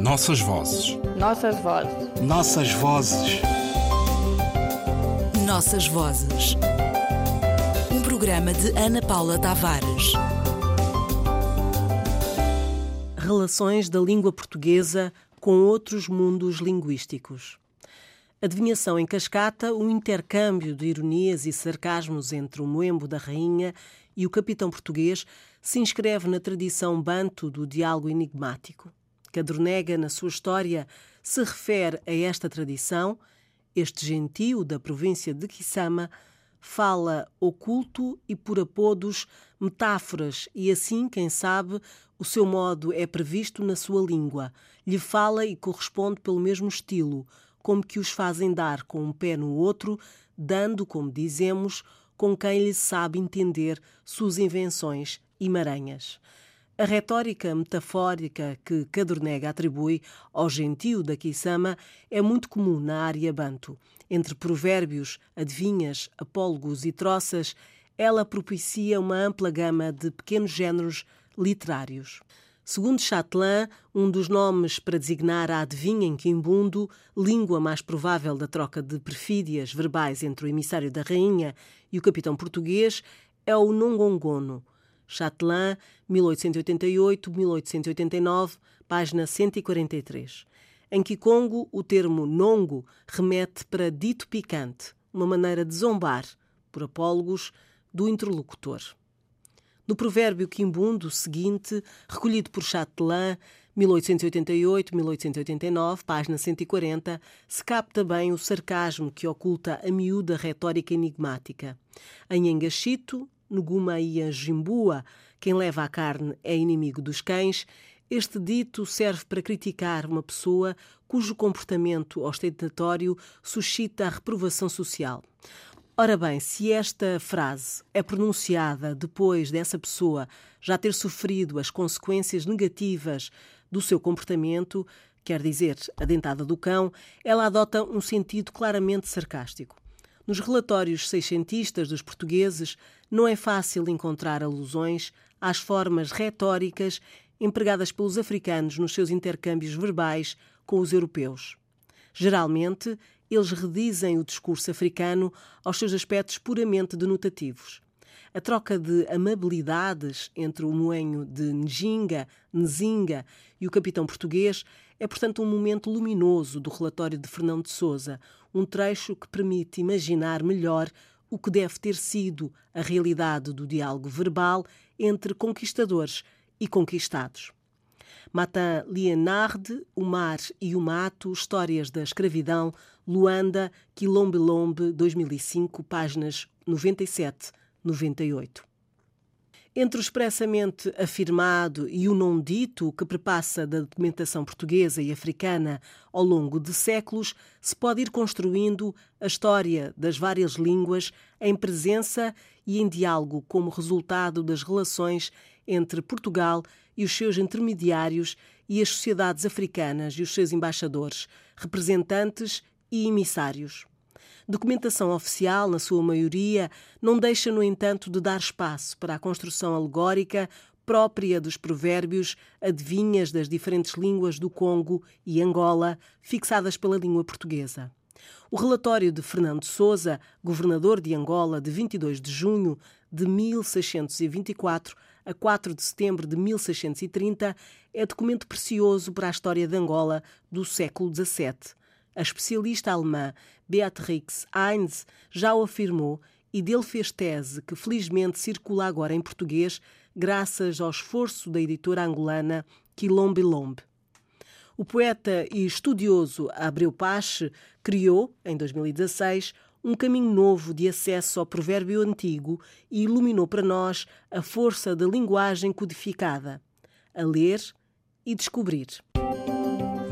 Nossas vozes. Nossas vozes. Nossas vozes. Nossas vozes. Um programa de Ana Paula Tavares. Relações da língua portuguesa com outros mundos linguísticos. Adivinhação em cascata, um intercâmbio de ironias e sarcasmos entre o moembo da rainha e o capitão português se inscreve na tradição banto do diálogo enigmático. Cadronega, na sua história, se refere a esta tradição. Este gentio da província de Kisama fala oculto e por apodos metáforas e assim, quem sabe, o seu modo é previsto na sua língua. Lhe fala e corresponde pelo mesmo estilo, como que os fazem dar com um pé no outro, dando, como dizemos, com quem lhe sabe entender suas invenções e maranhas. A retórica metafórica que Cadornega atribui ao gentio da Kisama é muito comum na área banto. Entre provérbios, adivinhas, apólogos e troças, ela propicia uma ampla gama de pequenos géneros literários. Segundo Chatelain, um dos nomes para designar a adivinha em quimbundo, língua mais provável da troca de perfídias verbais entre o emissário da rainha e o capitão português, é o nongongono, Chatelain, 1888-1889, página 143. Em Kikongo, o termo nongo remete para dito picante, uma maneira de zombar, por apólogos, do interlocutor. No provérbio quimbundo seguinte, recolhido por Chatelain, 1888-1889, página 140, se capta bem o sarcasmo que oculta a miúda retórica enigmática. Em Engachito, Nuguma e quem leva a carne é inimigo dos cães, este dito serve para criticar uma pessoa cujo comportamento ostentatório suscita a reprovação social. Ora bem, se esta frase é pronunciada depois dessa pessoa já ter sofrido as consequências negativas do seu comportamento, quer dizer, a dentada do cão, ela adota um sentido claramente sarcástico. Nos relatórios seiscentistas dos portugueses, não é fácil encontrar alusões às formas retóricas empregadas pelos africanos nos seus intercâmbios verbais com os europeus. Geralmente, eles redizem o discurso africano aos seus aspectos puramente denotativos. A troca de amabilidades entre o moenho de Njinga, Nzinga e o capitão português é, portanto, um momento luminoso do relatório de Fernão de Souza, um trecho que permite imaginar melhor o que deve ter sido a realidade do diálogo verbal entre conquistadores e conquistados. Matan Lienard, O Mar e o Mato, Histórias da Escravidão, Luanda, Quilombe-Lombe, 2005, páginas 97 98. Entre o expressamente afirmado e o não dito que perpassa da documentação portuguesa e africana ao longo de séculos, se pode ir construindo a história das várias línguas em presença e em diálogo como resultado das relações entre Portugal e os seus intermediários e as sociedades africanas e os seus embaixadores, representantes e emissários. Documentação oficial, na sua maioria, não deixa, no entanto, de dar espaço para a construção alegórica própria dos provérbios, adivinhas das diferentes línguas do Congo e Angola, fixadas pela língua portuguesa. O relatório de Fernando Souza, governador de Angola, de 22 de junho de 1624 a 4 de setembro de 1630, é documento precioso para a história de Angola do século XVII. A especialista alemã Beatrix Heinz já o afirmou e dele fez tese que felizmente circula agora em português graças ao esforço da editora angolana Quilombe Lombe. O poeta e estudioso Abreu Pache criou, em 2016, um caminho novo de acesso ao provérbio antigo e iluminou para nós a força da linguagem codificada. A ler e descobrir.